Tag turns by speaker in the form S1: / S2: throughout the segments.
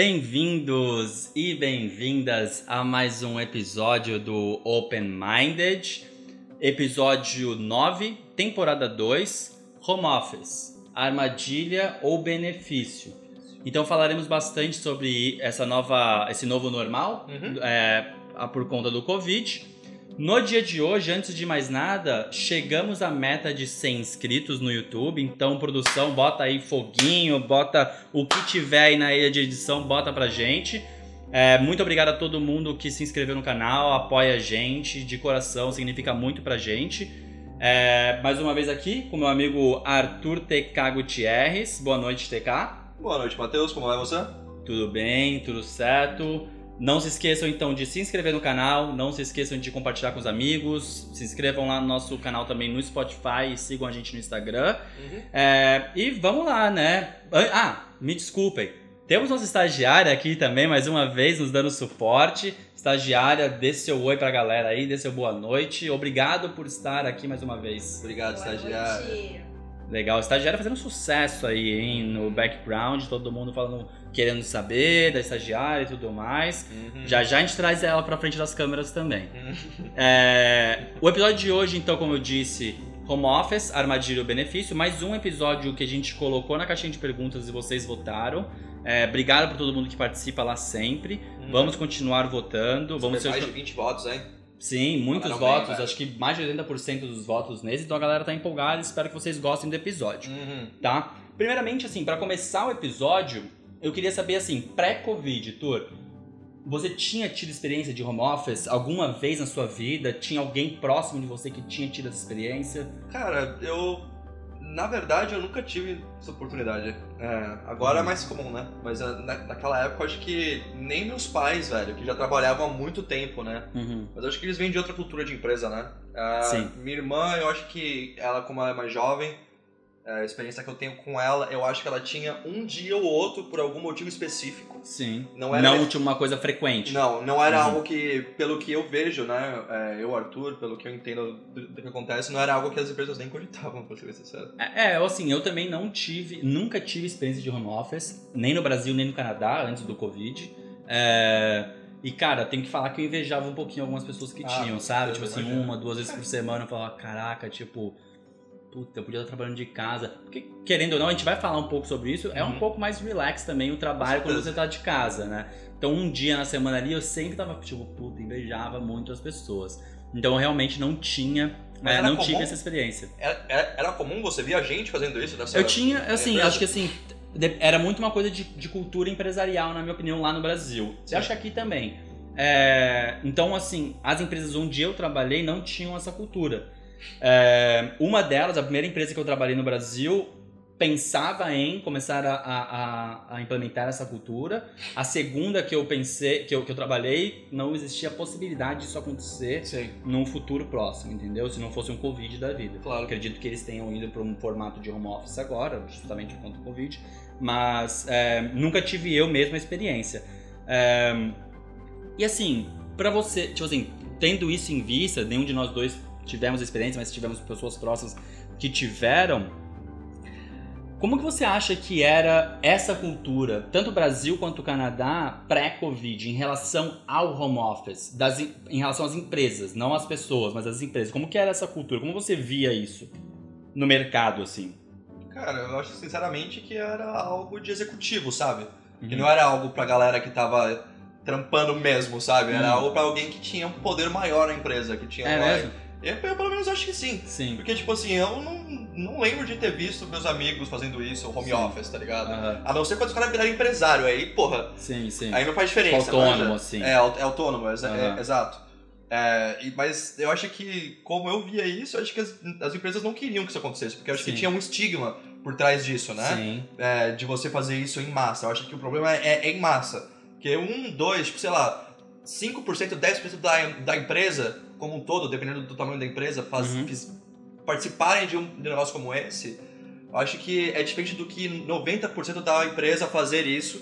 S1: Bem-vindos e bem-vindas a mais um episódio do Open Minded, episódio 9, temporada 2, Home Office, armadilha ou benefício. Então falaremos bastante sobre essa nova, esse novo normal
S2: Uhum.
S1: é, por conta do Covid. No dia de hoje, antes de mais nada, chegamos à meta de 100 inscritos no YouTube. Então, produção, bota aí foguinho, bota o que tiver aí na ilha de edição, bota pra gente. É, muito obrigado a todo mundo que se inscreveu no canal, apoia a gente, de coração, significa muito pra gente. É, mais uma vez aqui com meu amigo Arthur TK Gutierrez. Boa noite, TK.
S2: Boa noite, Matheus. Como vai você?
S1: Tudo bem, tudo certo. Não se esqueçam então de se inscrever no canal, não se esqueçam de compartilhar com os amigos, se inscrevam lá no nosso canal também no Spotify e sigam a gente no Instagram.
S2: Uhum.
S1: É, e vamos lá, né? Ah, me desculpem. Temos nossa estagiária aqui também, mais uma vez, nos dando suporte. Estagiária, dê seu oi pra galera aí, dê seu boa noite. Obrigado por estar aqui mais uma vez.
S2: Obrigado,
S3: Boa
S2: estagiário.
S3: noite.
S1: Legal, estagiária fazendo sucesso aí, hein? No background, todo mundo falando, querendo saber da estagiária e tudo mais.
S2: Uhum.
S1: Já já a gente traz ela pra frente das câmeras também.
S2: Uhum.
S1: É, o episódio de hoje, então, como eu disse, home office, armadilha ou benefício, mais um episódio que a gente colocou na caixinha de perguntas e vocês votaram. É, obrigado por todo mundo que participa lá sempre.
S2: Uhum.
S1: Vamos continuar votando. Vamos
S2: mais
S1: ser...
S2: de 20 votos, hein?
S1: Sim, muitos
S2: Falaram bem,
S1: votos,
S2: velho.
S1: acho que mais de 80% dos votos nesse, então a galera tá empolgada, espero que vocês gostem do episódio
S2: Uhum.
S1: tá? Primeiramente, assim, pra começar o episódio, eu queria saber, assim, pré-Covid, Tur, você tinha tido experiência de home office alguma vez na sua vida? Tinha alguém próximo de você que tinha tido essa experiência?
S2: Cara, eu. Na verdade, eu nunca tive essa oportunidade. É, agora é mais comum, né? Mas ah, na, naquela época, eu acho que nem meus pais, velho, que já trabalhavam há muito tempo, né?
S1: Uhum.
S2: Mas eu acho que eles vêm de outra cultura de empresa, né? Ah,
S1: Sim.
S2: Minha irmã, eu acho que ela, como ela é mais jovem, a experiência que eu tenho com ela, eu acho que ela tinha um dia ou outro por algum motivo específico.
S1: Sim.
S2: Não
S1: Não,
S2: era-
S1: tinha uma coisa frequente.
S2: Não, não era
S1: Uhum.
S2: algo que, pelo que eu vejo, né, é, eu, Arthur, pelo que eu entendo do, do que acontece, não era algo que as empresas nem cogitavam, pra ser sincero.
S1: É, é, assim, eu também não tive, nunca tive experiência de home office, nem no Brasil, nem no Canadá, antes do Covid. É, e, cara, tem que falar que eu invejava um pouquinho algumas pessoas que
S2: Ah,
S1: tinham, sabe? Tipo assim, uma, duas vezes por semana, eu falava, caraca, tipo, puta, eu podia estar trabalhando de casa. Porque, querendo ou não, a gente vai falar um pouco sobre isso, é um
S2: Uhum.
S1: pouco mais relax também o trabalho quando você tá de casa, né? Então, um dia na semana ali, eu sempre tava, tipo, puta, invejava muito as pessoas. Então, eu realmente não tinha, é, não
S2: comum?
S1: tive essa experiência.
S2: Era, era, era comum você ver a gente fazendo isso nessa
S1: Eu tinha, assim,
S2: empresa?
S1: acho que assim, de- era muito uma coisa de, de cultura empresarial, na minha opinião, lá no Brasil.
S2: Sim.
S1: Eu acho que aqui também. É, então, assim, as empresas onde eu trabalhei não tinham essa cultura. É, uma delas, a primeira empresa que eu trabalhei no Brasil, pensava em começar a, a- a- implementar essa cultura. A segunda que eu pensei, que eu, que eu trabalhei, não existia a possibilidade disso acontecer
S2: Sim,
S1: num futuro próximo, entendeu? Se não fosse um Covid da vida.
S2: claro.
S1: Acredito que eles tenham ido para um formato de home office agora, justamente por conta do Covid. Mas é, nunca tive eu mesmo a experiência. É, e assim, pra você, tipo assim, tendo isso em vista, nenhum de nós dois tivemos experiência, mas tivemos pessoas próximas que tiveram. Como que você acha que era essa cultura, tanto o Brasil quanto o Canadá, pré-Covid, em relação ao home office, das, em relação às empresas, não às pessoas, mas às empresas? Como que era essa cultura? Como você via isso no mercado, assim?
S2: Cara, eu acho sinceramente que era algo de executivo, sabe? Que
S1: Uhum.
S2: não era algo pra galera que tava trampando mesmo, sabe? Era
S1: Hum.
S2: algo pra alguém que tinha um poder maior na empresa, que tinha
S1: É mesmo?
S2: Eu, eu, pelo menos acho que sim.
S1: Sim.
S2: Porque, tipo assim, eu não, não lembro de ter visto meus amigos fazendo isso, home
S1: Sim.
S2: office, tá ligado?
S1: Aham.
S2: A não ser quando os caras viraram empresário, aí, porra,
S1: Sim, sim.
S2: aí não faz diferença.
S1: Autônomo,
S2: manja?
S1: assim.
S2: É, é autônomo, exa-
S1: Aham.
S2: é, exato. É, e- mas eu acho que, como eu via isso, eu acho que as, as empresas não queriam que isso acontecesse, porque eu acho
S1: Sim.
S2: que tinha um estigma por trás disso, né?
S1: Sim.
S2: É, de você fazer isso em massa. Eu acho que o problema é, é em massa. Porque um, dois, tipo, sei lá, 5%, 10% da, da empresa, como um todo, dependendo do tamanho da empresa, faz,
S1: Uhum.
S2: participarem de um, negócio como esse, eu acho que é diferente do que 90% da empresa fazer isso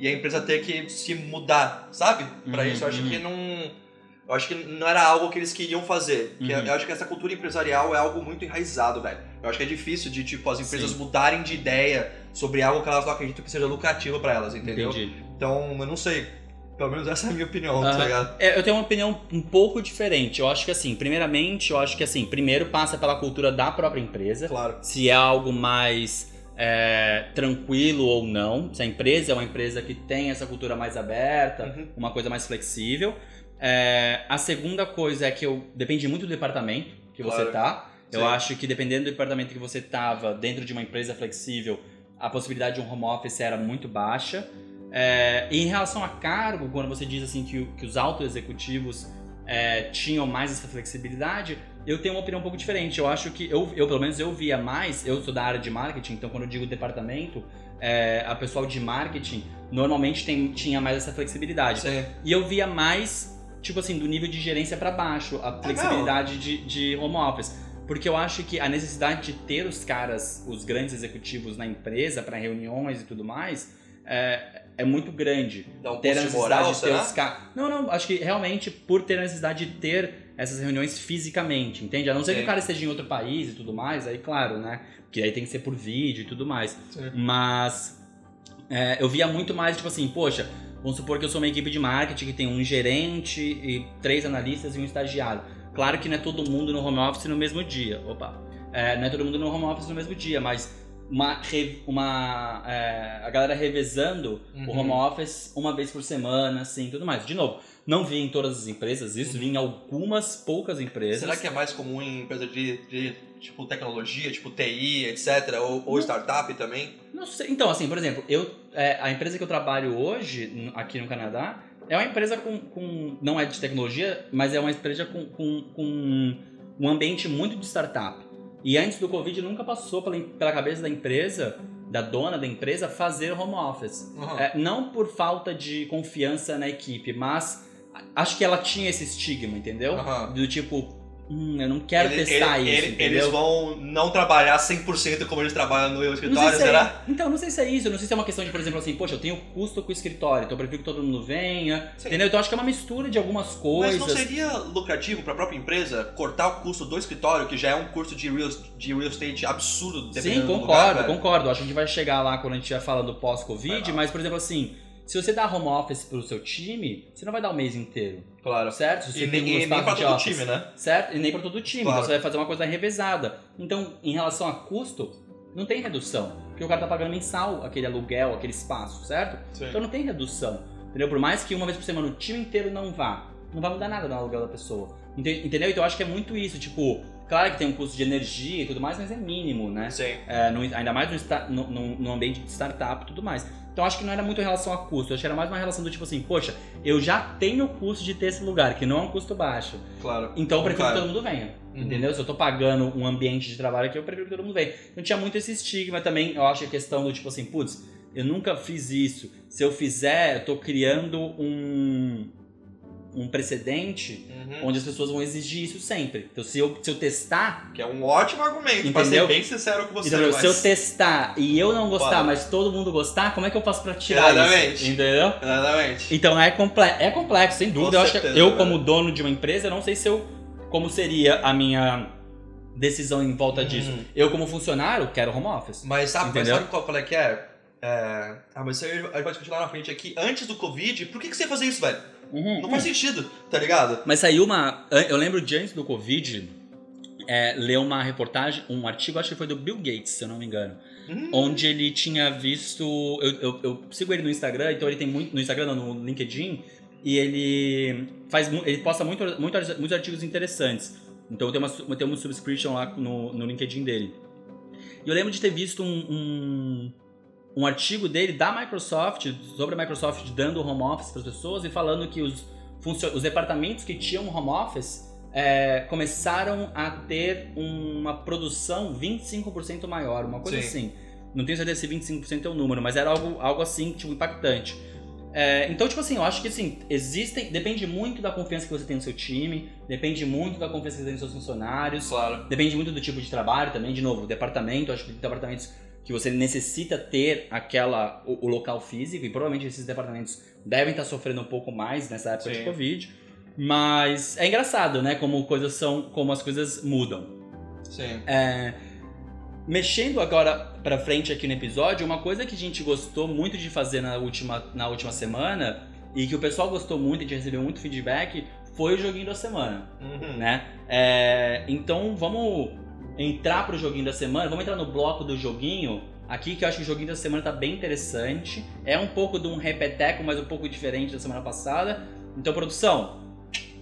S2: e a empresa ter que se mudar, sabe? Pra
S1: Uhum,
S2: isso. Eu acho
S1: uhum.
S2: que não. Eu acho que não era algo que eles queriam fazer.
S1: Uhum.
S2: Eu acho que essa cultura empresarial é algo muito enraizado, velho. Eu acho que é difícil de, tipo, as empresas
S1: Sim.
S2: mudarem de ideia sobre algo que elas não acreditam que seja lucrativo pra elas, entendeu?
S1: Entendi.
S2: Então, eu não sei. Pelo menos essa é a minha opinião, tá ligado?
S1: É, eu tenho uma opinião um pouco diferente. Eu acho que assim, primeiramente, eu acho que assim, primeiro passa pela cultura da própria empresa.
S2: Claro.
S1: Se é algo mais é, tranquilo ou não. Se a empresa é uma empresa que tem essa cultura mais aberta,
S2: Uhum.
S1: uma coisa mais flexível. É, a segunda coisa é que eu depende muito do departamento que você
S2: Claro.
S1: tá. Eu
S2: Sim.
S1: acho que dependendo do departamento que você tava dentro de uma empresa flexível, a possibilidade de um home office era muito baixa. É, em relação a cargo, quando você diz assim que, que os altos executivos é, tinham mais essa flexibilidade, eu tenho uma opinião um pouco diferente. Eu acho que eu, eu pelo menos eu via mais. Eu sou da área de marketing, então quando eu digo departamento, é, a pessoal de marketing normalmente tem, tinha mais essa flexibilidade.
S2: Sim.
S1: E eu via mais, tipo assim, do nível de gerência pra baixo, a flexibilidade de, de home office. Porque eu acho que a necessidade de ter os caras, os grandes executivos na empresa para reuniões e tudo mais, é, é muito grande.
S2: Um
S1: Ter a necessidade
S2: moral,
S1: de ter
S2: será?
S1: os caras. Não, não, acho que realmente por ter a necessidade de ter essas reuniões fisicamente, entende? A não ser que
S2: Sim.
S1: o cara esteja em outro país e tudo mais, aí claro, né? Porque aí tem que ser por vídeo e tudo mais.
S2: Sim.
S1: Mas é, eu via muito mais, tipo assim, poxa, vamos supor que eu sou uma equipe de marketing que tem um gerente e três analistas e um estagiário. Claro que não é todo mundo no home office no mesmo dia. Opa. É, não é todo mundo no home office no mesmo dia, mas uma, uma é, a galera revezando o
S2: Uhum.
S1: home office uma vez por semana, assim, tudo mais. De novo, não vi em todas as empresas isso, vi em algumas poucas empresas.
S2: Será que é mais comum em empresa de, de, tipo tecnologia, tipo TI, etc? Ou, ou startup também?
S1: Não sei. Então, assim, por exemplo, eu, é, a empresa que eu trabalho hoje, aqui no Canadá, é uma empresa com. com- não é de tecnologia, mas é uma empresa com, com, com um ambiente muito de startup. E antes do Covid nunca passou pela, pela cabeça da empresa, da dona da empresa, fazer home office.
S2: Uhum.
S1: É, não por falta de confiança na equipe, mas acho que ela tinha esse estigma, entendeu?
S2: Aham.
S1: Do tipo, hum, eu não quero
S2: Ele-
S1: testar
S2: ele-
S1: isso,
S2: ele-? Eles vão não trabalhar 100% como eles trabalham no escritório,
S1: se é-
S2: será?
S1: Então, não sei se é isso. Não sei se é uma questão de, por exemplo, assim, poxa, eu tenho custo com o escritório, então eu prefiro que todo mundo venha.
S2: Sim.
S1: Entendeu? Então acho que é uma mistura de algumas
S2: Mas
S1: coisas.
S2: não seria lucrativo para a própria empresa cortar o custo do escritório, que já é um custo de real, de real estate absurdo,
S1: Sim, concordo,
S2: lugar, velho?
S1: concordo. Acho que a gente vai chegar lá quando a gente estiver falando pós-Covid, mas, por exemplo, assim, se você dá home office pro seu time, você não vai dar o mês inteiro.
S2: Claro.
S1: Certo? Você
S2: E
S1: tem
S2: nem,
S1: um
S2: nem pra todo
S1: office.
S2: time, né?
S1: Certo? E nem para todo time.
S2: Claro.
S1: Então você vai fazer uma coisa revezada. Então, em relação a custo, não tem redução. Porque o cara tá pagando mensal aquele aluguel, aquele espaço, certo?
S2: Sim.
S1: Então não tem redução. Entendeu? Por mais que uma vez por semana o time inteiro não vá, não vai mudar nada no aluguel da pessoa. Ente- Entendeu? Então eu acho que é muito isso. Tipo, claro que tem um custo de energia e tudo mais, mas é mínimo, né?
S2: Sim.
S1: É, no- ainda mais no- no- no ambiente de startup e tudo mais. Então acho que não era muito em relação a custo, acho que era mais uma relação do tipo assim, poxa, eu já tenho o custo de ter esse lugar, que não é um custo baixo.
S2: Claro.
S1: Então eu prefiro
S2: Cara.
S1: que todo mundo venha.
S2: Uhum.
S1: Entendeu? Se eu tô pagando um ambiente de trabalho aqui, eu prefiro que todo mundo venha. Então tinha muito esse estigma também, eu acho que a questão do tipo assim, putz, eu nunca fiz isso. Se eu fizer, eu tô criando um, um precedente
S2: Uhum.
S1: onde as pessoas vão exigir isso sempre. Então se eu, se eu testar,
S2: Que é um ótimo argumento, pra ser
S1: Entendeu?
S2: bem sincero com você.
S1: Entendeu?
S2: mas...
S1: Se eu testar e eu não gostar,
S2: Fala.
S1: mas todo mundo gostar, como é que eu faço pra tirar
S2: Exatamente.
S1: isso? Entendeu?
S2: Exatamente.
S1: Então é, comple é complexo, sem dúvida.
S2: Com
S1: eu acho que
S2: certeza,
S1: eu,
S2: velho.
S1: como dono de uma empresa, não sei se eu. como seria a minha decisão em volta disso.
S2: Uhum.
S1: Eu, como funcionário, quero home office.
S2: Mas sabe, mas
S1: Entendeu?
S2: sabe qual, qual é que é? É... Ah, mas isso aí a gente vai discutir lá na frente aqui. Antes do Covid, por que, que você ia fazer isso, velho?
S1: Uhum.
S2: Não faz sentido, tá ligado?
S1: Mas saiu uma. Eu lembro de antes do Covid, é, ler uma reportagem, um artigo, acho que foi do Bill Gates, se eu não me engano.
S2: Hum,
S1: onde ele tinha visto. Eu, eu, eu sigo ele no Instagram, então ele tem muito. No Instagram, não, no LinkedIn, e ele faz ele posta muito, muito, muitos artigos interessantes. Então eu tenho uma, eu tenho uma subscription lá no, no LinkedIn dele. E eu lembro de ter visto um, um, um artigo dele da Microsoft, sobre a Microsoft dando home office para as pessoas e falando que os, os departamentos que tinham home office é, começaram a ter uma produção 25% maior, uma coisa
S2: Sim.
S1: assim. Não tenho certeza se 25% é o número, mas era algo, algo assim, tipo, impactante. É, então, tipo assim, eu acho que assim, existem. Depende muito da confiança que você tem no seu time, depende muito da confiança que você tem nos seus funcionários,
S2: Claro.
S1: depende muito do tipo de trabalho também, de novo, departamento, acho que departamentos que você necessita ter aquela o, o local físico, e provavelmente esses departamentos devem estar sofrendo um pouco mais nessa época de
S2: Sim.
S1: Covid. Mas é engraçado, né? Como coisas são, como as coisas mudam.
S2: Sim.
S1: É, mexendo agora pra frente aqui no episódio, uma coisa que a gente gostou muito de fazer na última, na última semana e que o pessoal gostou muito e a gente recebeu muito feedback foi o joguinho da semana,
S2: Uhum.
S1: né? É, então vamos entrar pro joguinho da semana, vamos entrar no bloco do joguinho aqui, que eu acho que o joguinho da semana tá bem interessante. É um pouco de um repeteco, mas um pouco diferente da semana passada. Então, produção,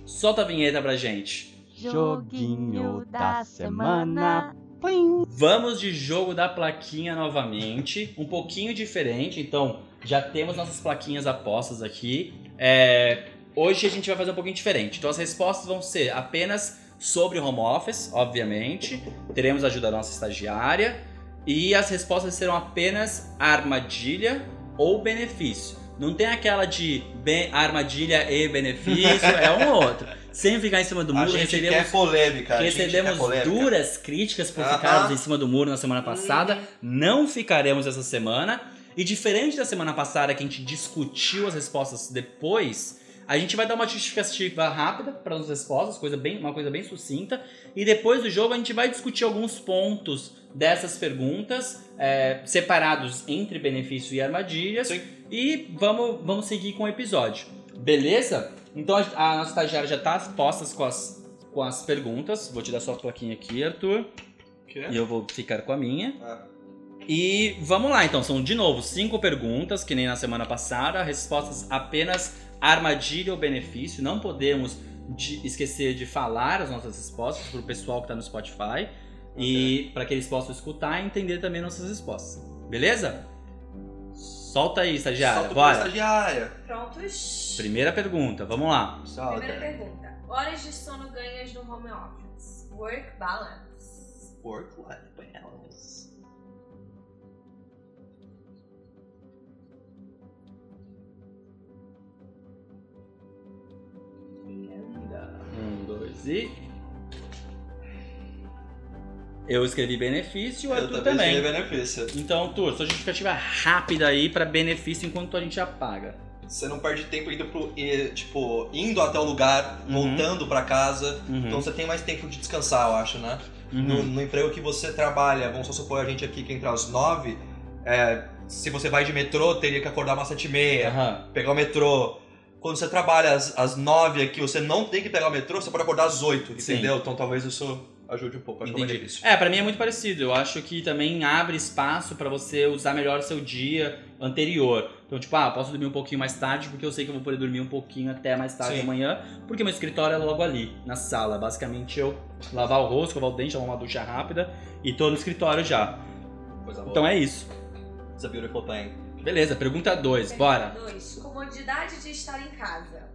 S1: solta a vinheta pra gente.
S3: Joguinho da semana. Plim.
S1: Vamos de jogo da plaquinha novamente, um pouquinho diferente, então já temos nossas plaquinhas apostas aqui. É, hoje a gente vai fazer um pouquinho diferente, então as respostas vão ser apenas sobre home office, obviamente. Teremos a ajuda da nossa estagiária e as respostas serão apenas armadilha ou benefício. Não tem aquela de armadilha e benefício, é um ou outro. Sem ficar em cima do
S2: A
S1: muro,
S2: gente
S1: recebemos
S2: quer polêmica. a
S1: Recebemos
S2: polêmica.
S1: duras críticas por ficarmos em cima do muro na semana passada.
S2: Uhum.
S1: Não ficaremos essa semana. E diferente da semana passada, que a gente discutiu as respostas depois, a gente vai dar uma justificativa rápida para as respostas, coisa bem, uma coisa bem sucinta. E depois do jogo a gente vai discutir alguns pontos dessas perguntas, é, separados entre benefício e armadilhas.
S2: Sim.
S1: E vamos, vamos seguir com o episódio. Beleza? Então a, a nossa estagiária já tá postas com as, com as perguntas. Vou te dar sua plaquinha aqui, Arthur.
S2: Quê?
S1: E eu vou ficar com a minha.
S2: Ah.
S1: E vamos lá, então. São, de novo, cinco perguntas, que nem na semana passada. Respostas apenas armadilha ou benefício. Não podemos de- esquecer de falar as nossas respostas para o pessoal que está no Spotify. E para que eles possam escutar e entender também nossas respostas. Beleza? Solta aí, estagiária.
S2: Solta
S1: Bora.
S2: estagiária.
S4: Prontos?
S1: Primeira pergunta, vamos lá.
S2: Solta.
S4: Primeira pergunta. Horas de sono ganhas no home office. Work balance.
S2: Work-life balance.
S1: Um, dois e. Eu escrevi benefício, o
S2: Eu
S1: Arthur
S2: também
S1: também.
S2: tive benefício.
S1: Então, Arthur, sua justificativa rápida aí pra benefício enquanto a gente apaga.
S2: Você não perde tempo indo pro. Tipo, indo até o lugar,
S1: Uhum.
S2: voltando pra casa.
S1: Uhum.
S2: Então você tem mais tempo de descansar, eu acho, né?
S1: Uhum.
S2: No, no emprego que você trabalha, vamos só supor a gente aqui que entra às nove, é, se você vai de metrô, teria que acordar umas sete e meia, pegar o metrô. Quando você trabalha às, às nove aqui, você não tem que pegar o metrô, você pode acordar às oito,
S1: Sim.
S2: entendeu? Então talvez isso ajude um pouco. Acho que é
S1: Entendi. É, pra mim é muito parecido. Eu acho que também abre espaço pra você usar melhor o seu dia anterior. Então, tipo, ah, posso dormir um pouquinho mais tarde porque eu sei que eu vou poder dormir um pouquinho até mais tarde
S2: Sim.
S1: amanhã, porque meu escritório é logo ali, na sala. Basicamente, eu lavar o rosto, escovar o dente, tomar uma ducha rápida e tô no escritório já.
S2: Coisa boa.
S1: Então é isso.
S2: It's a beautiful thing.
S1: Beleza, pergunta 2, bora.
S4: Pergunta dois. Comodidade de estar em casa.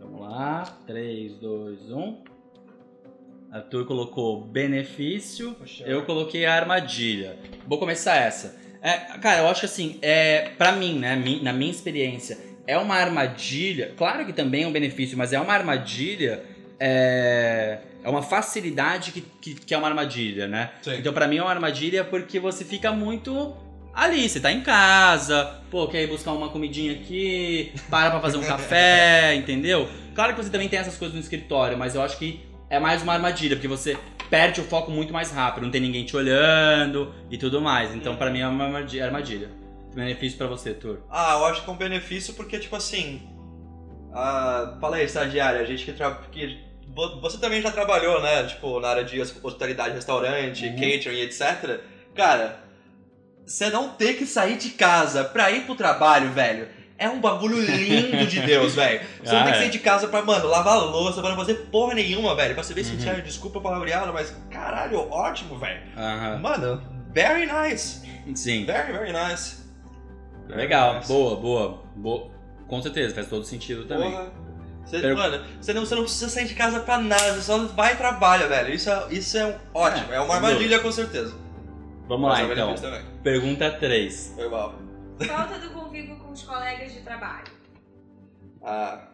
S1: Vamos lá. 3, 2, 1. Arthur colocou benefício. Eu coloquei a armadilha. Vou começar essa. É, cara, eu acho que assim, é, pra mim, né, na minha experiência, é uma armadilha. Claro que também é um benefício, mas é uma armadilha. É, é uma facilidade que, que, que é uma armadilha, né?
S2: Sim.
S1: Então, pra mim, é uma armadilha porque você fica muito ali. Você tá em casa, pô, quer ir buscar uma comidinha aqui, para pra fazer um café, entendeu? Claro que você também tem essas coisas no escritório, mas eu acho que é mais uma armadilha, porque você perde o foco muito mais rápido, não tem ninguém te olhando e tudo mais. Então, pra mim, é uma armadilha. Benefício pra você, Tur.
S2: Ah, eu acho que é um benefício porque, tipo assim. Ah, fala aí, estagiária, a gente que, tra... que vo- Você também já trabalhou, né? Tipo, na área de hospitalidade, restaurante,
S1: Uhum.
S2: catering, etc. Cara, você não ter que sair de casa pra ir pro trabalho, velho. É um bagulho lindo de Deus, velho. Você não
S1: Ah,
S2: tem que
S1: é.
S2: sair de casa pra, mano, lavar louça, pra não fazer porra nenhuma, velho. Pra você ver
S1: Uhum.
S2: sincero, desculpa palavreada, mas caralho, ótimo, velho.
S1: Aham.
S2: Mano, very nice.
S1: Sim.
S2: Very, very nice. Very
S1: Legal.
S2: nice.
S1: Boa, boa, boa. Com certeza, faz todo sentido também.
S2: Porra. Você,
S1: Per-
S2: Mano, você não, você não precisa sair de casa pra nada, você só vai e trabalha, velho. Isso é, isso é um- ótimo,
S1: É,
S2: é, uma armadilha com certeza.
S1: Vamos
S2: Mas
S1: lá,
S2: é
S1: então. Pergunta 3.
S2: Foi mal.
S4: Falta do convívio com os colegas de trabalho.
S2: Ah,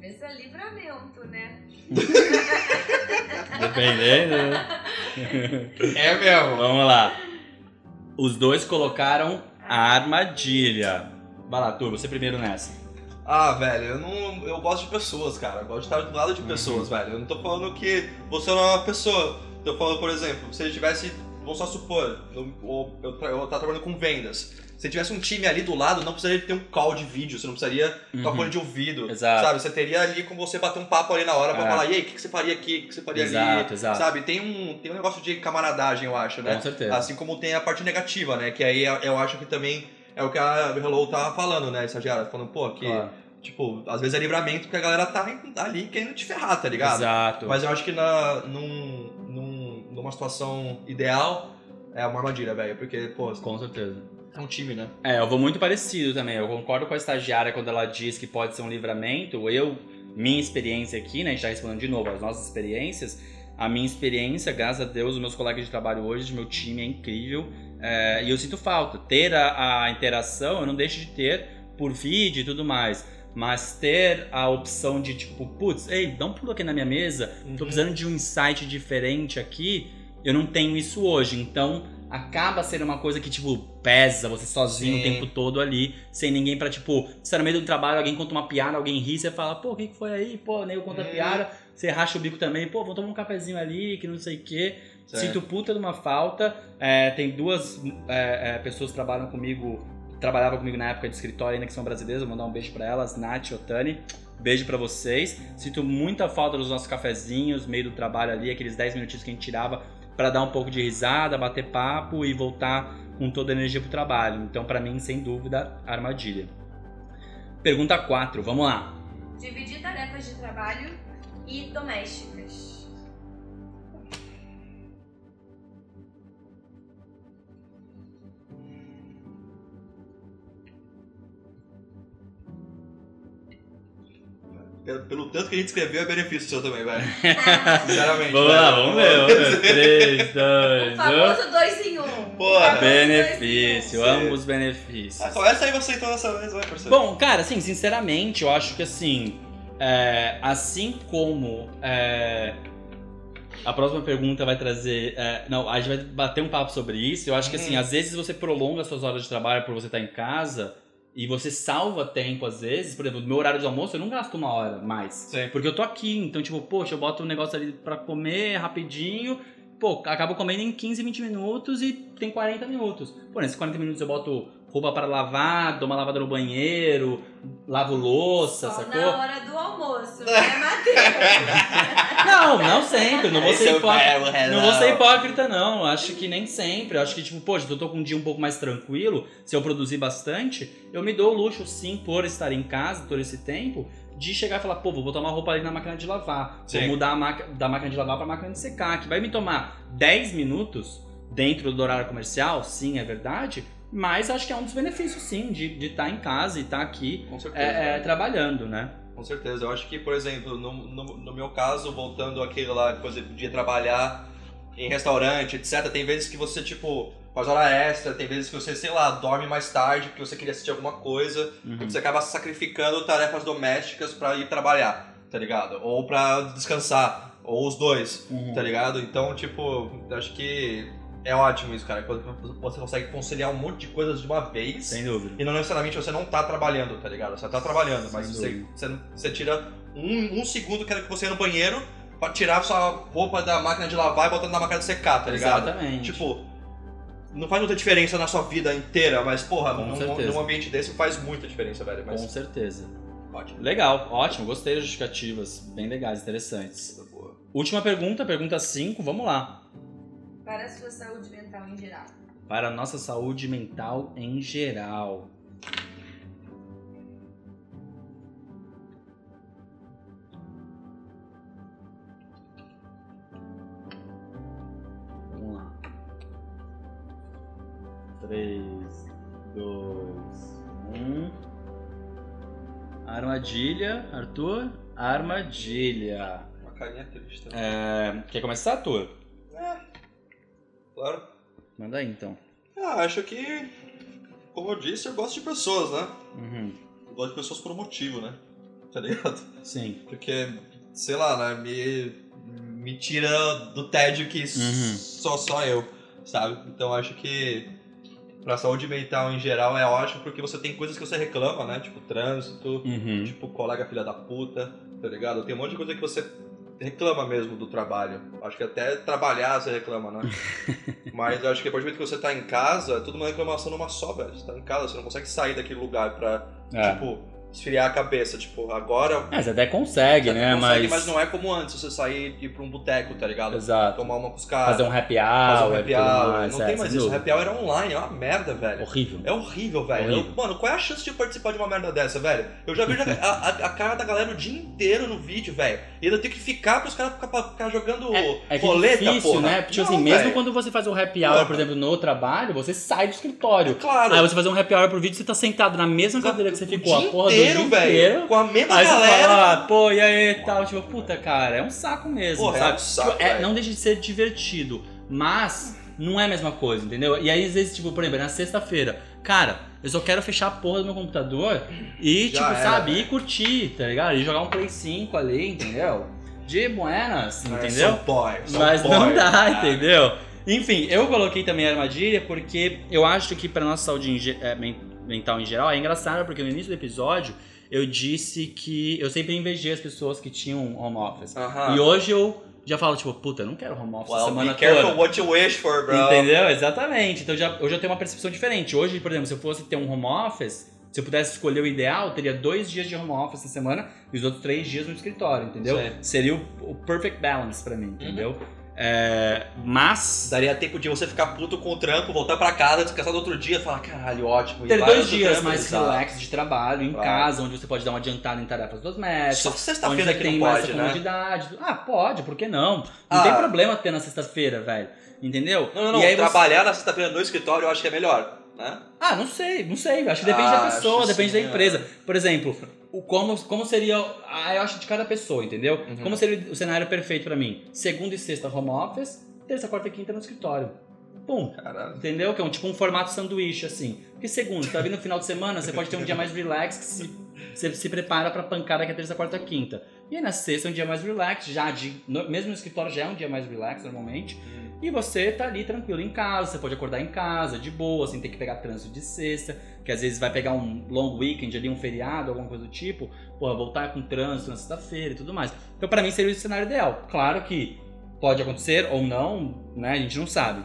S4: Devia ser livramento, né?
S1: Dependendo.
S2: É mesmo.
S1: Vamos lá. Os dois colocaram a armadilha. Vai lá, você primeiro nessa.
S2: Ah, velho, eu não. Eu gosto de pessoas, cara. Eu gosto de estar do lado de
S1: Uhum.
S2: pessoas, velho. Eu não tô falando que você não é uma pessoa. Tô falando, por exemplo, se ele tivesse. Vamos só supor, eu, eu, eu, eu tava trabalhando com vendas. Se tivesse um time ali do lado, não precisaria ter um call de vídeo, você não precisaria
S1: Uhum.
S2: fone de ouvido.
S1: Exato.
S2: Sabe? Você teria ali com você bater um papo ali na hora pra
S1: É.
S2: falar, e aí, o que, que você faria aqui? O que você faria ali?
S1: Exato, exato.
S2: Sabe? Tem um, tem um negócio de camaradagem, eu acho, né?
S1: Com certeza.
S2: Assim como tem a parte negativa, né? Que aí eu acho que também é o que a Hello tava falando, né, estagiária? Falando, pô, que,
S1: Claro.
S2: tipo, às vezes é livramento porque a galera tá ali querendo te ferrar, tá ligado?
S1: Exato.
S2: Mas eu acho que na, num, num, numa situação ideal é uma armadilha, velho. Porque, pô,
S1: Com certeza.
S2: é um time, né?
S1: É, eu vou muito parecido também. Eu concordo com a estagiária quando ela diz que pode ser um livramento. Eu, minha experiência aqui, né? A gente tá respondendo de novo as nossas experiências. A minha experiência, graças a Deus, os meus colegas de trabalho hoje, meu time é incrível. É, e eu sinto falta. Ter a, a interação, eu não deixo de ter por vídeo e tudo mais. Mas ter a opção de tipo, putz, ei, dá um pulo aqui na minha mesa, tô
S2: Uhum.
S1: precisando de um insight diferente aqui, eu não tenho isso hoje. Então acaba sendo uma coisa que, tipo, pesa você sozinho
S2: Sim.
S1: o tempo todo ali, sem ninguém pra, tipo, você tá no meio do trabalho, alguém conta uma piada, alguém ri, você fala, pô, o que que foi aí? Pô, nego conta
S2: Hum.
S1: piada, você racha o bico também, pô, vamos tomar um cafezinho ali, que não sei o quê.
S2: Certo.
S1: Sinto puta de uma falta. É, tem duas é, é, pessoas que trabalham comigo, trabalhavam comigo na época de escritório ainda, que são brasileiras, vou mandar um beijo pra elas, Nath e Otani. Beijo pra vocês. Sinto muita falta dos nossos cafezinhos, meio do trabalho ali, aqueles 10 minutinhos que a gente tirava pra dar um pouco de risada, bater papo e voltar com toda a energia pro trabalho. Então, pra mim, sem dúvida, armadilha. Pergunta 4, vamos lá.
S4: Dividir tarefas de trabalho e domésticas.
S2: Pelo, tanto que a gente escreveu, é benefício seu também, velho. Sinceramente.
S1: Vamos lá, vamos ver. Vamos ver. 3,
S4: O
S1: 2, 1.
S4: famoso dois em um.
S2: Pô,
S4: O famoso
S1: Benefício,
S4: dois em um.
S1: ambos benefícios.
S2: Ah, começa aí você então dessa vez, vai, parceiro.
S1: Bom, cara, assim, sinceramente, eu acho que assim, é, assim como é, a próxima pergunta vai trazer, é, não, a gente vai bater um papo sobre isso. Eu acho que assim,
S2: Uhum.
S1: às vezes você prolonga suas horas de trabalho por você estar em casa e você salva tempo às vezes. Por exemplo, no meu horário de almoço eu não gasto uma hora mais.
S2: Sim.
S1: Porque eu tô aqui, então, tipo, poxa, eu boto um negócio ali pra comer rapidinho. Pô, acabo comendo em 15, 20 minutos e tem 40 minutos. Pô, nesses 40 minutos eu boto roupa para lavar, dou uma lavada no banheiro, lavo louça,
S4: Só
S1: sacou?
S4: na hora do almoço, né, Matheus?
S1: Não, não sempre, não vou ser
S2: é
S1: hipócrita.
S2: Renan.
S1: Não vou ser hipócrita, não. Acho que nem sempre. Acho que, tipo, poxa, eu tô com um dia um pouco mais tranquilo, se eu produzir bastante, eu me dou o luxo, sim, por estar em casa todo esse tempo, de chegar e falar, pô, vou botar uma roupa ali na máquina de lavar.
S2: Sim.
S1: Vou mudar máquina, da máquina de lavar pra máquina de secar, que vai me tomar 10 minutos dentro do horário comercial, sim, é verdade. Mas acho que é um dos benefícios, sim, de estar em casa e estar aqui
S2: Com certeza.
S1: é, é, trabalhando, né?
S2: Com certeza. Eu acho que, por exemplo, no, no, no meu caso, voltando àquele lá, exemplo, de trabalhar em restaurante, etc., tem vezes que você, tipo, faz hora extra, tem vezes que você, sei lá, dorme mais tarde porque você queria assistir alguma coisa,
S1: Uhum.
S2: e você acaba sacrificando tarefas domésticas pra ir trabalhar, tá ligado? Ou pra descansar, ou os dois,
S1: Uhum.
S2: tá ligado? Então, tipo, eu acho que é ótimo isso, cara. Quando você consegue conciliar um monte de coisas de uma vez.
S1: Sem dúvida.
S2: E não necessariamente você não tá trabalhando, tá ligado? Você tá trabalhando, mas você, você, você tira um, um segundo que era que você ia no banheiro pra tirar sua roupa da máquina de lavar e botando na máquina de secar, tá ligado?
S1: Exatamente.
S2: Tipo, não faz muita diferença na sua vida inteira, mas porra,
S1: Com
S2: num,
S1: certeza.
S2: num ambiente desse faz muita diferença, velho. Mas
S1: Com certeza.
S2: ótimo.
S1: Legal, ótimo, gostei das justificativas, bem legais, interessantes. Última pergunta, pergunta 5, vamos lá.
S4: Para a sua saúde mental em geral.
S1: Para a nossa saúde mental em geral. Vamos lá. 3, 2, 1. Armadilha, Arthur? Armadilha.
S2: Uma carinha triste também.
S1: É, quer começar, Arthur?
S2: Claro.
S1: Manda aí então.
S2: Ah, acho que, como eu disse, eu gosto de pessoas, né?
S1: Uhum.
S2: Eu gosto de pessoas por um motivo, né? tá ligado?
S1: Sim.
S2: Porque, sei lá, né, me, me tira do tédio que
S1: Uhum.
S2: só só eu, sabe? Então acho que pra saúde mental em geral é ótimo porque você tem coisas que você reclama, né? Tipo trânsito,
S1: Uhum.
S2: tipo colega filha da puta, tá ligado? Tem um monte de coisa que você reclama mesmo do trabalho. Acho que até trabalhar você reclama, né? Mas acho que a partir do momento que você tá em casa, é tudo uma reclamação numa só, velho. Você tá em casa, você não consegue sair daquele lugar pra,
S1: É.
S2: tipo, esfriar a cabeça. Tipo, agora
S1: É, você até consegue,
S2: você
S1: né?
S2: consegue,
S1: mas...
S2: mas não é como antes, você sair e ir pra um boteco, tá ligado?
S1: Exato.
S2: Tomar uma com os caras.
S1: Fazer um happy
S2: fazer
S1: hour.
S2: um
S1: e
S2: happy hour.
S1: mais,
S2: não
S1: é,
S2: tem mais isso. O
S1: dúvida.
S2: happy hour era online, é uma merda, velho.
S1: Horrível.
S2: É horrível, velho.
S1: Horrível.
S2: Eu- mano, qual é a chance de participar de uma merda dessa, velho? Eu já vejo a, a- a cara da galera o dia inteiro no vídeo, velho. E ainda tem que ficar pros caras ficar, ficar jogando
S1: É, é é difícil,
S2: porra.
S1: né? Tipo assim,
S2: Não,
S1: mesmo
S2: velho.
S1: quando você faz um happy hour, por exemplo, no trabalho, você sai do escritório.
S2: Claro.
S1: Aí você fazer um happy hour pro vídeo, você tá sentado na mesma cadeira que você ficou a porra
S2: inteiro, velho. Com a mesma
S1: Aí
S2: galera.
S1: fala, ah, pô, e aí e tal. Tipo, puta, cara, é um saco mesmo,
S2: Porra, é
S1: sabe?
S2: um saco,
S1: Tipo, é, não deixa de ser divertido, mas não é a mesma coisa, entendeu? E aí, às vezes, tipo, por exemplo, na sexta-feira, cara, eu só quero fechar a porra do meu computador e,
S2: Já
S1: tipo,
S2: era,
S1: sabe,
S2: velho.
S1: ir curtir, tá ligado? E jogar um Play 5 ali, entendeu? De buenas,
S2: É,
S1: entendeu?
S2: sou boy,
S1: Mas
S2: boy,
S1: não dá,
S2: cara.
S1: entendeu? Enfim, eu coloquei também a armadilha porque eu acho que pra nossa saúde mental em geral é engraçado porque no início do episódio eu disse que eu sempre invejei as pessoas que tinham home office.
S2: Aham.
S1: E hoje eu já falo, tipo, puta, eu não quero home office
S2: Well,
S1: semana
S2: be careful
S1: toda.
S2: what you wish for, bro.
S1: Entendeu? Exatamente. Então já, eu já tenho uma percepção diferente. Hoje, por exemplo, se eu fosse ter um home office, se eu pudesse escolher o ideal, eu teria dois dias de home office na semana e os outros três dias no escritório, entendeu?
S2: Sim.
S1: Seria o, o perfect balance pra mim, entendeu? É, mas
S2: Daria tempo de você ficar puto com o trampo, voltar pra casa, descansar no outro dia, falar, caralho, ótimo. e
S1: ter dois dias mais relax de trabalho em
S2: Claro.
S1: casa, onde você pode dar uma adiantada em tarefas domésticas.
S2: Só
S1: Onde
S2: sexta-feira
S1: você
S2: que
S1: tem
S2: não
S1: mais
S2: pode,
S1: essa
S2: né?
S1: comodidade. Ah, pode, por que não? Não
S2: Ah.
S1: tem problema ter na sexta-feira, velho. Entendeu?
S2: Não, não, não.
S1: E aí você-
S2: Trabalhar na sexta-feira no escritório eu acho que é melhor, né?
S1: Ah, não sei, não sei. Acho que depende
S2: Ah,
S1: da pessoa, depende
S2: sim,
S1: da empresa. Por exemplo, o como, como seria. Ah, eu acho de cada pessoa, entendeu?
S2: Uhum.
S1: Como seria o cenário perfeito pra mim? Segunda e sexta home office, terça, quarta e quinta no escritório. Pum.
S2: Caralho.
S1: Entendeu? Que é um tipo um formato sanduíche, assim. Porque segundo, tá vindo no final de semana, você pode ter um dia mais relax que se, você se prepara pra pancada que é terça, quarta, quinta. E aí na sexta é um dia mais relax, já de. no- mesmo no escritório já é um dia mais relax normalmente. E você tá ali tranquilo em casa, você pode acordar em casa, de boa, sem ter que pegar trânsito de sexta, que às vezes vai pegar um long weekend ali, um feriado, alguma coisa do tipo, porra, voltar com trânsito na sexta-feira e tudo mais. Então pra mim seria o cenário ideal. Claro que pode acontecer ou não, né, a gente não sabe.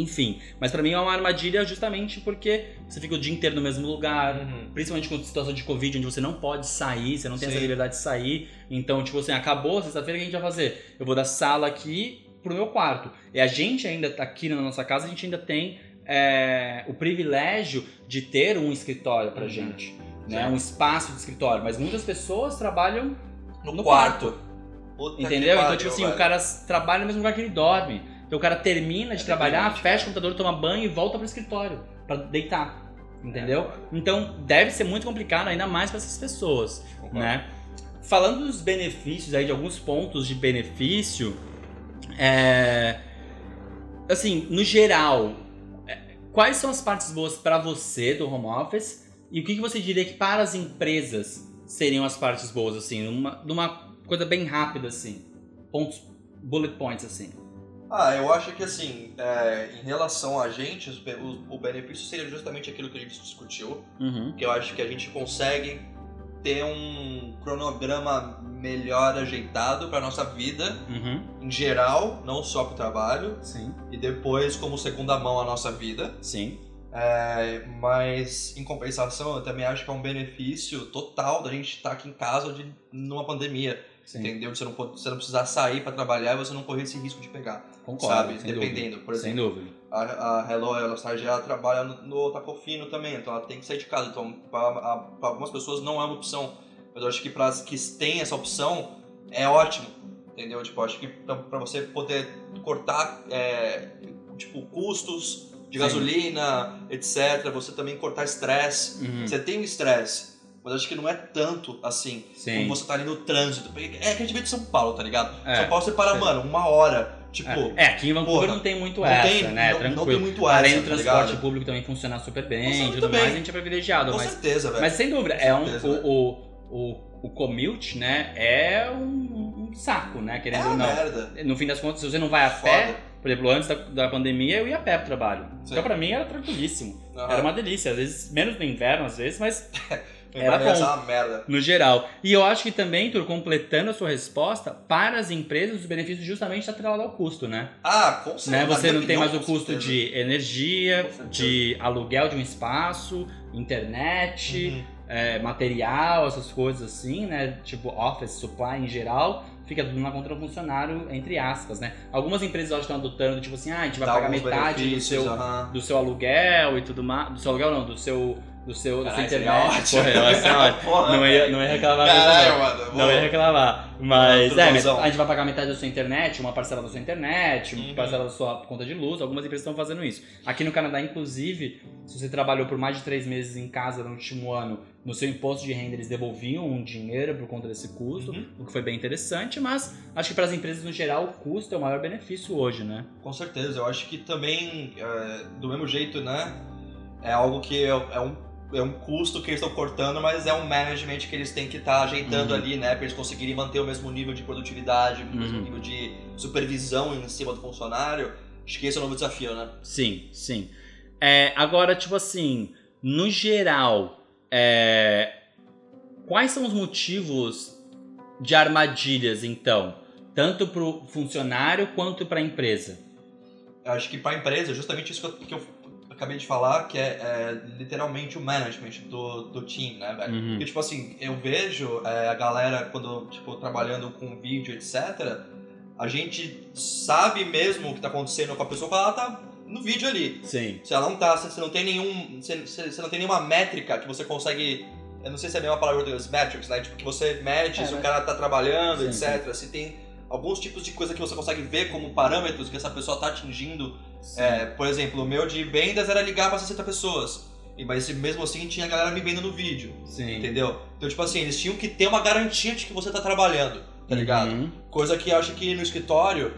S1: Enfim, mas pra mim é uma armadilha justamente porque você fica o dia inteiro no mesmo lugar,
S2: Uhum.
S1: Principalmente com situação de Covid, onde você não pode sair, você não tem essa
S2: Sim.
S1: liberdade de sair. Então, tipo assim, acabou, sexta-feira, o que a gente vai fazer? Eu vou da sala aqui pro meu quarto. E a gente ainda tá aqui na nossa casa, a gente ainda tem é, o privilégio de ter um escritório pra
S2: Uhum.
S1: gente. Né?
S2: Sim.
S1: Um espaço de escritório. Mas muitas pessoas trabalham
S2: No,
S1: No
S2: quarto. Que
S1: Entendeu? Então, tipo assim,
S2: velho.
S1: o cara trabalha no mesmo lugar que ele dorme. Então o cara termina de
S2: É
S1: trabalhar, fecha o computador, toma banho e volta pro escritório pra deitar. Entendeu?
S2: É,
S1: Então deve ser muito complicado, ainda mais pra essas pessoas,
S2: Concordo.
S1: né? Falando dos benefícios aí, de alguns pontos de benefício, é... assim, no geral, é, quais são as partes boas pra você do home office e o que, que você diria que para as empresas seriam as partes boas, assim, numa, numa coisa bem rápida, assim, pontos, bullet points, assim.
S2: Ah, eu acho que assim, é, em relação a gente, o, o benefício seria justamente aquilo que a gente discutiu,
S1: Uhum.
S2: que eu acho que a gente consegue ter um cronograma melhor ajeitado para nossa vida
S1: Uhum.
S2: em geral, não só para o trabalho,
S1: Sim.
S2: e depois como segunda mão a nossa vida.
S1: Sim.
S2: É, mas em compensação, eu também acho que é um benefício total da gente estar aqui em casa de, numa pandemia,
S1: Sim.
S2: entendeu? De você não, você não precisar sair para trabalhar e você não correr esse risco de pegar,
S1: Concordo.
S2: sabe?
S1: sem
S2: Dependendo,
S1: dúvida.
S2: por
S1: Sem
S2: exemplo.
S1: dúvida.
S2: A, a Hello, ela estagiária trabalha no, no Tacofino também, então ela tem que sair de casa. Então, para algumas pessoas não é uma opção, mas eu acho que para as que têm essa opção, é ótimo, entendeu? Tipo, acho que para você poder cortar, é, tipo, custos de
S1: Sim.
S2: gasolina, etc., você também cortar estresse.
S1: Uhum.
S2: Você tem um estresse, mas acho que não é tanto assim
S1: Sim.
S2: como você tá ali no trânsito. É que a gente veio de São Paulo, tá ligado?
S1: É,
S2: São Paulo você para, mano, uma hora. Tipo,
S1: É, é, aqui em Vancouver
S2: porra,
S1: não tem muito
S2: não
S1: essa,
S2: tem,
S1: né?
S2: não,
S1: Tranquilo.
S2: não tem muito essa,
S1: Além do
S2: tá
S1: transporte
S2: ligado?
S1: público também funcionar super bem e tudo
S2: bem.
S1: mais, a gente é privilegiado.
S2: Com
S1: mas,
S2: certeza, velho.
S1: mas sem dúvida,
S2: Com
S1: é um,
S2: certeza,
S1: o,
S2: velho.
S1: o, o o commute, né, é um, um saco, né?
S2: É
S1: Querendo
S2: uma
S1: ou não.
S2: merda.
S1: No fim das contas, se você não vai a
S2: Foda.
S1: pé, por exemplo, antes da, da pandemia eu ia a pé pro trabalho.
S2: Sim.
S1: Então pra mim era tranquilíssimo.
S2: Aham.
S1: Era uma delícia. Às vezes, menos no inverno, às vezes, mas era
S2: mim, essa
S1: bom.
S2: é uma merda.
S1: no geral. E eu acho que também, Tur, completando a sua resposta, para as empresas, os benefícios justamente está atrelado ao custo, né?
S2: Ah, com certeza.
S1: né? Você não tem mais o custo de energia, de aluguel de um espaço, internet,
S2: Uhum.
S1: é, material, essas coisas assim, né? Tipo office, supply em geral, fica tudo na conta do funcionário, entre aspas, né? Algumas empresas eu acho que estão adotando, tipo assim, ah, a gente vai
S2: Dá
S1: pagar metade do seu, do seu aluguel e tudo mais. Do seu aluguel não, do seu. Do seu, da sua internet.
S2: ótimo.
S1: Porra, ia ser ótimo.
S2: Porra,
S1: Não ia, não ia reclamar mesmo, não.
S2: Caralho, mano.
S1: Não ia reclamar. Mas é, mas a gente vai pagar metade da sua internet, uma parcela da sua internet, uma
S2: Uhum.
S1: parcela da sua conta de luz. Algumas empresas estão fazendo isso. Aqui no Canadá, inclusive, se você trabalhou por mais de três meses em casa no último ano, no seu imposto de renda eles devolviam um dinheiro por conta desse custo,
S2: Uhum.
S1: o que foi bem interessante. Mas acho que para as empresas no geral o custo é o maior benefício hoje, né?
S2: Com certeza, eu acho que também, é, do mesmo jeito, né? É algo que é, é um, é um custo que eles estão cortando, mas é um management que eles têm que estar ajeitando
S1: Uhum.
S2: ali, né? Pra eles conseguirem manter o mesmo nível de produtividade, o mesmo
S1: Uhum.
S2: nível de supervisão em cima do funcionário. Acho que esse é o novo desafio, né?
S1: Sim, sim. É, agora, tipo assim, no geral, é, quais são os motivos de armadilhas, então? Tanto para o funcionário quanto para a empresa?
S2: Eu acho que para a empresa, justamente isso que eu, que eu acabei de falar, que é, é literalmente o management do, do time, né, velho?
S1: Uhum.
S2: Porque, tipo assim, eu vejo é, a galera, quando, tipo, trabalhando com vídeo, etc., a gente sabe mesmo o que tá acontecendo com a pessoa quando ela tá no vídeo ali.
S1: Sim.
S2: Se ela não tá, se você não tem nenhum, você não tem nenhuma métrica que você consegue, eu não sei se é a mesma palavra dos metrics, né? Tipo, que você mede
S1: É,
S2: se o
S1: mas-
S2: cara tá trabalhando,
S1: Sim,
S2: etc. Se tem alguns tipos de coisa que você consegue ver como parâmetros que essa pessoa tá atingindo é, por exemplo, o meu de vendas era ligar pra 60 pessoas. E- Mas mesmo assim tinha a galera me vendo no vídeo,
S1: Sim.
S2: entendeu? Então, tipo assim, eles tinham que ter uma garantia de que você tá trabalhando, tá ligado?
S1: Uhum.
S2: Coisa que eu acho que no escritório,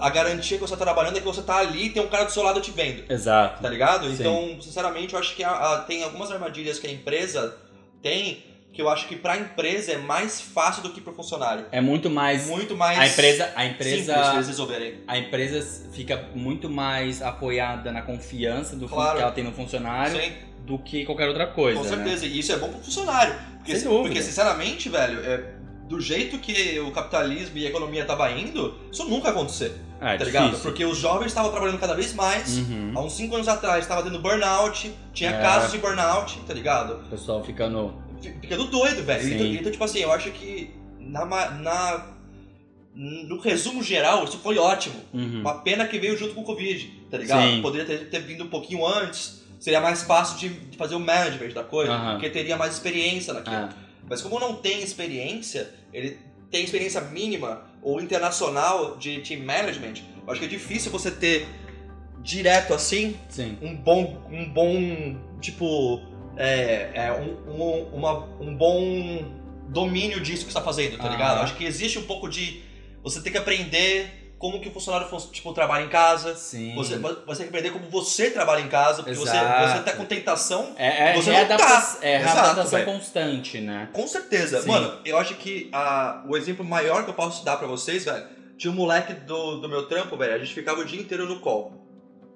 S2: a garantia que você tá trabalhando é que você tá ali e tem um cara do seu lado te vendo,
S1: Exato.
S2: tá ligado?
S1: Sim.
S2: Então, sinceramente, eu acho que a- a- tem algumas armadilhas que a empresa tem que eu acho que pra empresa é mais fácil do que pro funcionário.
S1: É muito mais.
S2: Muito mais
S1: A empresa, a empresa,
S2: resolverem.
S1: a empresa fica muito mais apoiada na confiança do
S2: Claro.
S1: que ela tem no funcionário
S2: Sim.
S1: do que qualquer outra coisa.
S2: Com
S1: né?
S2: certeza, e isso é bom pro funcionário. Porque, porque sinceramente, velho, é, do jeito que o capitalismo e a economia tava indo, isso nunca ia acontecer,
S1: É,
S2: tá ligado?
S1: difícil.
S2: Porque os jovens estavam trabalhando cada vez mais.
S1: Uhum.
S2: Há uns 5 anos atrás estava tendo burnout, tinha
S1: É.
S2: casos de burnout, tá ligado?
S1: O pessoal ficando.
S2: Ficando doido, velho. Então, então, tipo assim, eu acho que na, na, no resumo geral, isso foi ótimo.
S1: Uhum.
S2: Uma pena que veio junto com o Covid, tá ligado?
S1: Sim.
S2: Poderia ter, ter vindo um pouquinho antes, seria mais fácil de, de fazer o management da coisa,
S1: Aham.
S2: porque teria mais experiência naquilo.
S1: Ah,
S2: Mas como não tem experiência, ele tem experiência mínima ou internacional de team management, eu acho que é difícil você ter direto assim
S1: sim.
S2: um bom, um bom tipo, é, é, um, um, uma- um bom domínio disso que você está fazendo, tá
S1: Aham.
S2: ligado? Acho que existe um pouco de você tem que aprender como que o funcionário fun- tipo trabalha em casa.
S1: Sim.
S2: Você, você tem que aprender como você trabalha em casa, porque você,
S1: Exato.
S2: você tá com tentação
S1: É, é,
S2: Você
S1: é
S2: não
S1: adapta-
S2: tá.
S1: é
S2: Exato,
S1: adaptação
S2: velho.
S1: constante, né?
S2: Com certeza.
S1: Sim.
S2: Mano, eu acho que a, o exemplo maior que eu posso dar pra vocês, velho, tinha um moleque do, do meu trampo, velho, a gente ficava o dia inteiro no call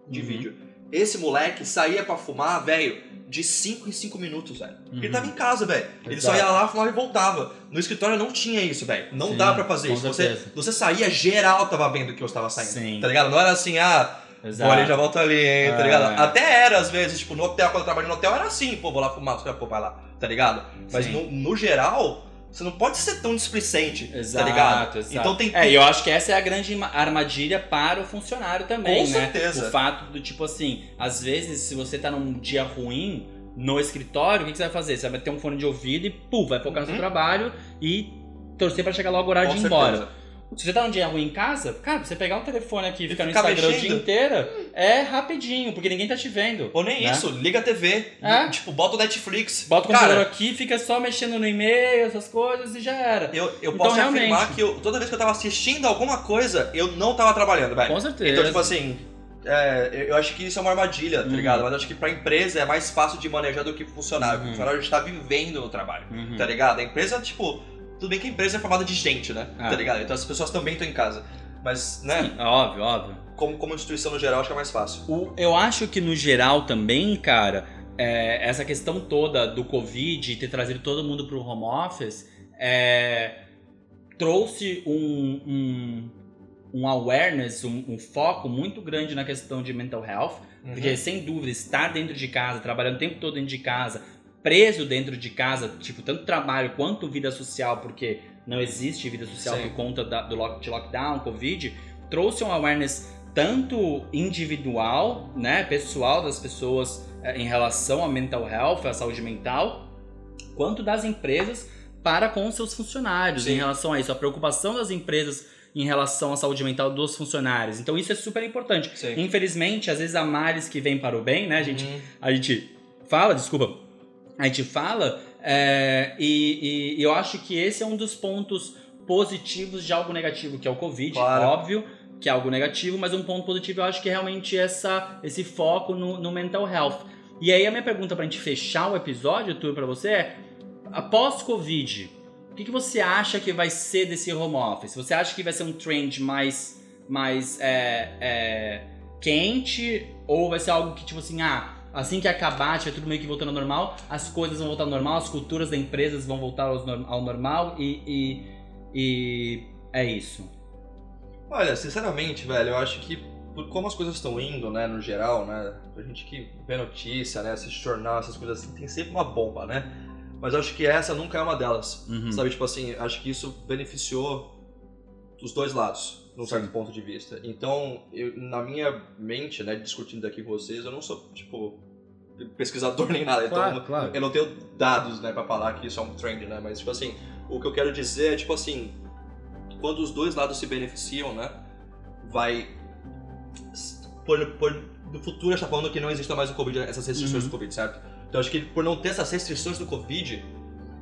S2: de
S1: Uhum.
S2: vídeo. Esse moleque saía pra fumar, velho, de 5 em 5 minutos, velho. Porque Ele
S1: Uhum.
S2: tava em casa, velho. Ele só ia lá, fumava e voltava. No escritório não tinha isso, velho. Não
S1: Sim,
S2: dá pra fazer isso. Você,
S1: certeza.
S2: você saía, geral tava vendo que eu estava saindo.
S1: Sim.
S2: Tá ligado? Não era assim, ah,
S1: Exato.
S2: Bora, já volto ali, hein, tá
S1: É.
S2: ligado? Até era, às vezes, tipo, no hotel, quando eu trabalhei no hotel, era assim, pô, vou lá fumar, pô, vai lá, tá ligado? Mas no, no geral, você não pode ser tão displicente,
S1: Exato,
S2: tá ligado?
S1: exato.
S2: Então tem
S1: É, e eu acho que essa é a grande ma- armadilha para o funcionário também,
S2: Com
S1: né?
S2: certeza.
S1: O fato do tipo assim, às vezes, se você tá num dia ruim no escritório, o que, que você vai fazer? Você vai ter um fone de ouvido e, pum, vai focar no seu
S2: Uhum.
S1: trabalho e torcer pra chegar logo o horário
S2: Com
S1: de ir embora. Se você tá num dia ruim em casa, cara, você pegar um telefone aqui e ficar no Instagram o dia
S2: mexendo?
S1: inteiro, é rapidinho, porque ninguém tá te vendo.
S2: Ou nem
S1: né?
S2: isso, liga a TV,
S1: É?
S2: tipo, bota o Netflix.
S1: Bota o computador aqui, fica só mexendo no e-mail, essas coisas e já era.
S2: eu, eu
S1: Então,
S2: posso afirmar
S1: realmente.
S2: que eu- toda vez que eu tava assistindo alguma coisa, eu não tava trabalhando, velho.
S1: Com certeza.
S2: Então, tipo assim, é, eu acho que isso é uma armadilha, tá
S1: Uhum.
S2: ligado? Mas acho que pra empresa é mais fácil de manejar do que funcionário.
S1: Uhum.
S2: O funcionário está vivendo no trabalho,
S1: Uhum.
S2: tá ligado? A empresa, tipo, tudo bem que a empresa é formada de gente, né?
S1: Ah.
S2: Tá ligado? Então as pessoas também estão em casa. Mas, né,
S1: Sim, óbvio, óbvio.
S2: como, como instituição no geral, acho que é mais fácil.
S1: O- eu acho que no geral também, cara, é, essa questão toda do Covid e ter trazido todo mundo pro home office é, trouxe um, um, um awareness, um, um foco muito grande na questão de mental health.
S2: Uhum.
S1: Porque, sem dúvida, estar dentro de casa, trabalhando o tempo todo dentro de casa, preso dentro de casa, tipo, tanto trabalho quanto vida social, porque não existe vida social
S2: Sim.
S1: por conta da- do lock, de lockdown, Covid, trouxe um awareness tanto individual, né, pessoal das pessoas eh, em relação à mental health, à saúde mental, quanto das empresas para com seus funcionários
S2: Sim.
S1: em relação a isso, a preocupação das empresas em relação à saúde mental dos funcionários. Então isso é super importante.
S2: Sim.
S1: Infelizmente, às vezes há males que vêm para o bem, né? A gente,
S2: Uhum.
S1: a gente fala, desculpa, a gente fala, é, e, e eu acho que esse é um dos pontos positivos de algo negativo, que é o Covid,
S2: Claro.
S1: óbvio que é algo negativo, mas um ponto positivo eu acho que é realmente essa, esse foco no, no mental health. E aí a minha pergunta pra gente fechar o episódio, Tur, pra você é, após Covid, o que, que você acha que vai ser desse home office? Você acha que vai ser um trend mais, mais é, é, quente? Ou vai ser algo que, tipo assim, ah, assim que acabar, tiver tudo meio que voltando ao normal, as coisas vão voltar ao normal, as culturas das empresas vão voltar ao normal e, e, e é isso.
S2: Olha, sinceramente, velho, eu acho que por como as coisas estão indo, né, no geral, né, a gente que vê notícia, né, assiste jornal, essas coisas assim, tem sempre uma bomba, né? Mas eu acho que essa nunca é uma delas.
S1: Uhum.
S2: Sabe, tipo assim, acho que isso beneficiou os dois lados, num certo
S1: Sim.
S2: ponto de vista. Então, eu, na minha mente, né, discutindo aqui com vocês, eu não sou, tipo, pesquisador nem nada. então,
S1: claro.
S2: eu não tenho dados, né, pra falar que isso é um trend, né? Mas, tipo assim, o que eu quero dizer é, tipo assim, quando os dois lados se beneficiam, né, vai... Por, por, no futuro, a gente tá falando que não exista mais o Covid, essas restrições
S1: Uhum.
S2: do Covid, certo? Então, acho que por não ter essas restrições do Covid,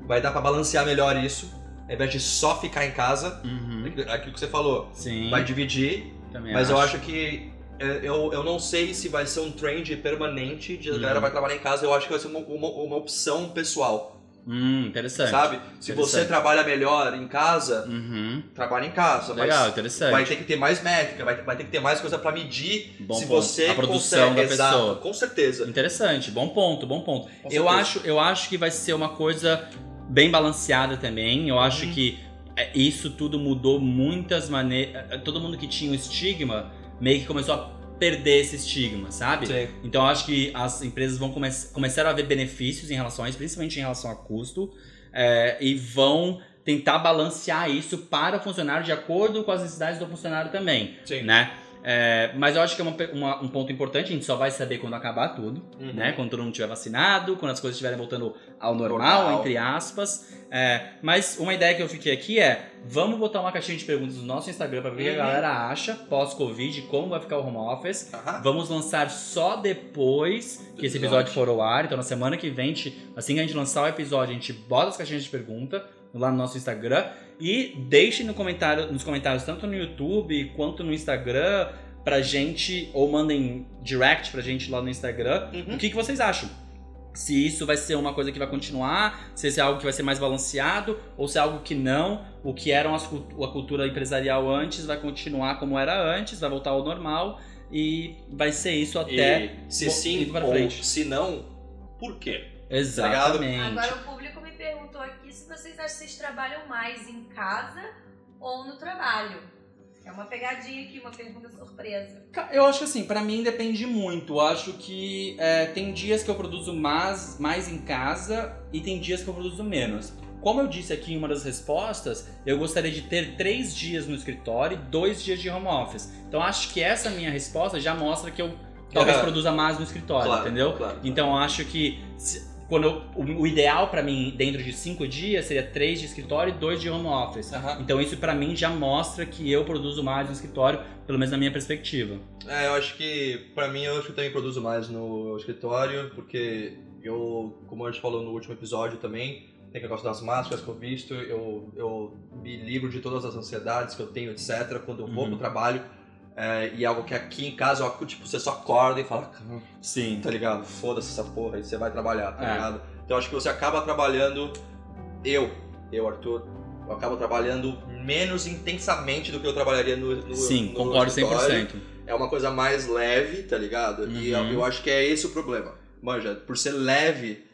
S2: vai dar pra balancear melhor isso, ao invés de só ficar em casa,
S1: Uhum.
S2: aquilo que você falou,
S1: Sim.
S2: vai dividir,
S1: também
S2: mas eu acho que eu, eu não sei se vai ser um trend permanente de a
S1: Uhum.
S2: galera vai trabalhar em casa, eu acho que vai ser uma, uma, uma opção pessoal,
S1: Hum, interessante.
S2: sabe? Se você
S1: Interessante.
S2: trabalha melhor em casa,
S1: Uhum.
S2: trabalha em casa,
S1: Legal,
S2: mas
S1: interessante.
S2: vai ter que ter mais métrica, vai, vai ter que ter mais coisa pra medir
S1: Bom
S2: se
S1: ponto.
S2: você
S1: A produção
S2: consegue.
S1: da
S2: Exato,
S1: pessoa.
S2: com certeza.
S1: Interessante, bom ponto, bom ponto. Eu acho, eu acho que vai ser uma coisa bem balanceada também. Eu acho
S2: Uhum.
S1: que é, isso tudo mudou muitas maneiras. Todo mundo que tinha um estigma meio que começou a perder esse estigma, sabe?
S2: Sim.
S1: Então eu acho que as empresas vão come começar a ver benefícios em relação a isso, principalmente em relação a custo, é, e vão tentar balancear isso para o funcionário de acordo com as necessidades do funcionário também,
S2: Sim.
S1: né? É, mas eu acho que é uma uma- um ponto importante, a gente só vai saber quando acabar tudo,
S2: Uhum.
S1: né? Quando todo mundo estiver vacinado, quando as coisas estiverem voltando ao normal,
S2: Normal.
S1: entre aspas. É, mas uma ideia que eu fiquei aqui é, vamos botar uma caixinha de perguntas no nosso Instagram para ver o que a
S2: Uhum.
S1: galera acha pós-Covid, como vai ficar o home office.
S2: Aham.
S1: Vamos lançar só depois que esse episódio for ao ar. Então, na semana que vem, assim que a gente lançar o episódio, a gente bota as caixinhas de pergunta lá no nosso Instagram. E deixem no comentário, nos comentários, tanto no YouTube quanto no Instagram, pra gente, ou mandem direct pra gente lá no Instagram,
S2: Uhum.
S1: o que, que vocês acham. Se isso vai ser uma coisa que vai continuar, se isso é algo que vai ser mais balanceado, ou se é algo que não, o que era as a cultura empresarial antes vai continuar como era antes, vai voltar ao normal e vai ser isso até.
S2: E se sim ou
S1: frente.
S2: se não, por quê?
S1: Exatamente.
S4: Agora o público me perguntou aqui se vocês acham que vocês trabalham mais em casa ou no trabalho. É uma pegadinha aqui, uma pergunta surpresa.
S1: Eu acho que assim, pra mim depende muito. Eu acho que é, tem dias que eu produzo mais, mais em casa e tem dias que eu produzo menos. Como eu disse aqui em uma das respostas, eu gostaria de ter três dias no escritório e dois dias de home office. Então acho que essa minha resposta já mostra que eu talvez
S2: Aham.
S1: produza mais no escritório,
S2: Claro,
S1: entendeu?
S2: claro.
S1: Então eu acho que se- quando eu- o, o ideal pra mim dentro de cinco dias seria três de escritório e dois de home office.
S2: Aham.
S1: Então isso pra mim já mostra que eu produzo mais no escritório, pelo menos na minha perspectiva.
S2: É, eu acho que, pra mim, eu acho que eu também produzo mais no escritório, porque eu, como a gente falou no último episódio também, tem que negócio das máscaras que eu visto, eu, eu me livro de todas as ansiedades que eu tenho, etc., quando eu vou
S1: Uhum.
S2: pro trabalho. É, e algo que aqui em casa, ó, tipo, você só acorda e fala, "Hum,
S1: Sim.
S2: tá ligado? Foda-se essa porra, aí você vai trabalhar, tá
S1: É.
S2: ligado? Então acho que você acaba trabalhando, eu, eu, Arthur, eu acabo trabalhando menos intensamente do que eu trabalharia no, no
S1: Sim,
S2: no
S1: concordo
S2: escritório.
S1: 100%.
S2: É uma coisa mais leve, tá ligado? E eu,
S1: Uhum.
S2: eu acho que é esse o problema. Manja, por ser leve,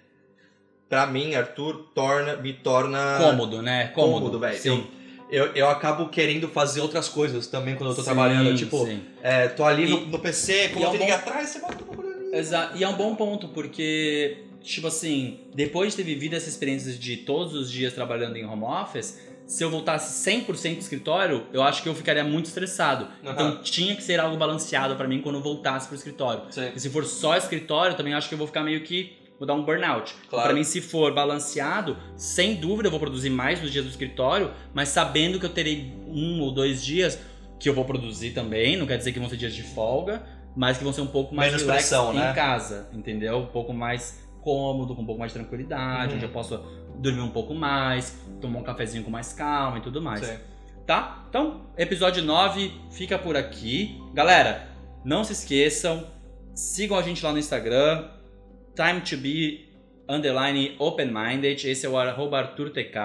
S2: pra mim, Arthur, torna, me torna
S1: Cômodo, né? Cômodo,
S2: cômodo, velho.
S1: Sim.
S2: Eu, eu acabo querendo fazer outras coisas também quando eu tô
S1: Sim,
S2: trabalhando. Tipo,
S1: sim.
S2: é, tô ali
S1: E-
S2: no, no PC, como
S1: e é
S2: eu
S1: um bom-
S2: atrás, você bota o ali.
S1: Exato. E é um bom ponto, porque, tipo assim, depois de ter vivido essa experiência de todos os dias trabalhando em home office, se eu voltasse 100% do escritório, eu acho que eu ficaria muito estressado.
S2: Aham.
S1: Então tinha que ser algo balanceado pra mim quando eu voltasse pro escritório.
S2: Sim.
S1: E se for só escritório, também acho que eu vou ficar meio que. Vou dar um burnout.
S2: Claro.
S1: Pra mim, se for balanceado, sem dúvida eu vou produzir mais nos dias do escritório, mas sabendo que eu terei um ou dois dias que eu vou produzir também, não quer dizer que vão ser dias de folga, mas que vão ser um pouco mais
S2: Menos
S1: relax
S2: pressão,
S1: em
S2: né?
S1: casa, entendeu? Um pouco mais cômodo, com um pouco mais de tranquilidade,
S2: Uhum.
S1: onde eu posso dormir um pouco mais, tomar um cafezinho com mais calma e tudo mais
S2: Sim.
S1: tá? Então, episódio 9 fica por aqui. Galera, não se esqueçam, sigam a gente lá no Instagram, time to be underline open-minded, esse é o arroba ArthurTK,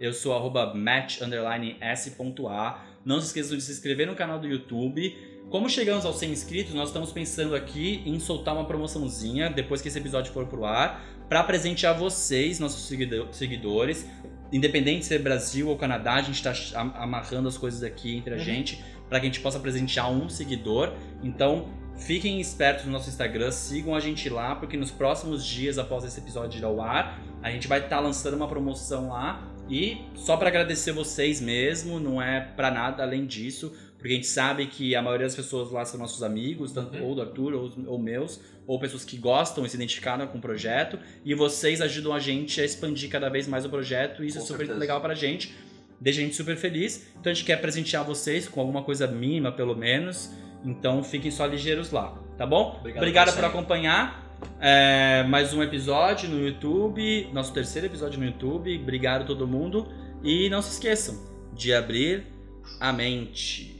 S1: eu sou arroba match underline s.a. Não se esqueçam de se inscrever no canal do YouTube. Como chegamos aos 100 inscritos, nós estamos pensando aqui em soltar uma promoçãozinha depois que esse episódio for pro ar, para presentear vocês, nossos seguido- seguidores, independente de ser Brasil ou Canadá, a gente tá am- amarrando as coisas aqui entre a
S2: Uhum.
S1: gente para que a gente possa presentear um seguidor. Então, fiquem espertos no nosso Instagram, sigam a gente lá, porque nos próximos dias após esse episódio ir ao ar, a gente vai estar lançando uma promoção lá e só para agradecer vocês mesmo, não é para nada além disso, porque a gente sabe que a maioria das pessoas lá são nossos amigos, tanto
S2: Uhum.
S1: ou do Arthur ou, ou meus, ou pessoas que gostam e se identificaram com o projeto, e vocês ajudam a gente a expandir cada vez mais o projeto, e isso
S2: Com
S1: é super
S2: certeza.
S1: legal pra gente, deixa a gente super feliz. Então a gente quer presentear vocês com alguma coisa mínima, pelo menos. Então fiquem só ligeiros lá, tá bom?
S2: Obrigado
S1: Obrigado
S2: por
S1: por acompanhar. É, mais um episódio no YouTube, nosso terceiro episódio no YouTube. Obrigado a todo mundo. E não se esqueçam de abrir a mente.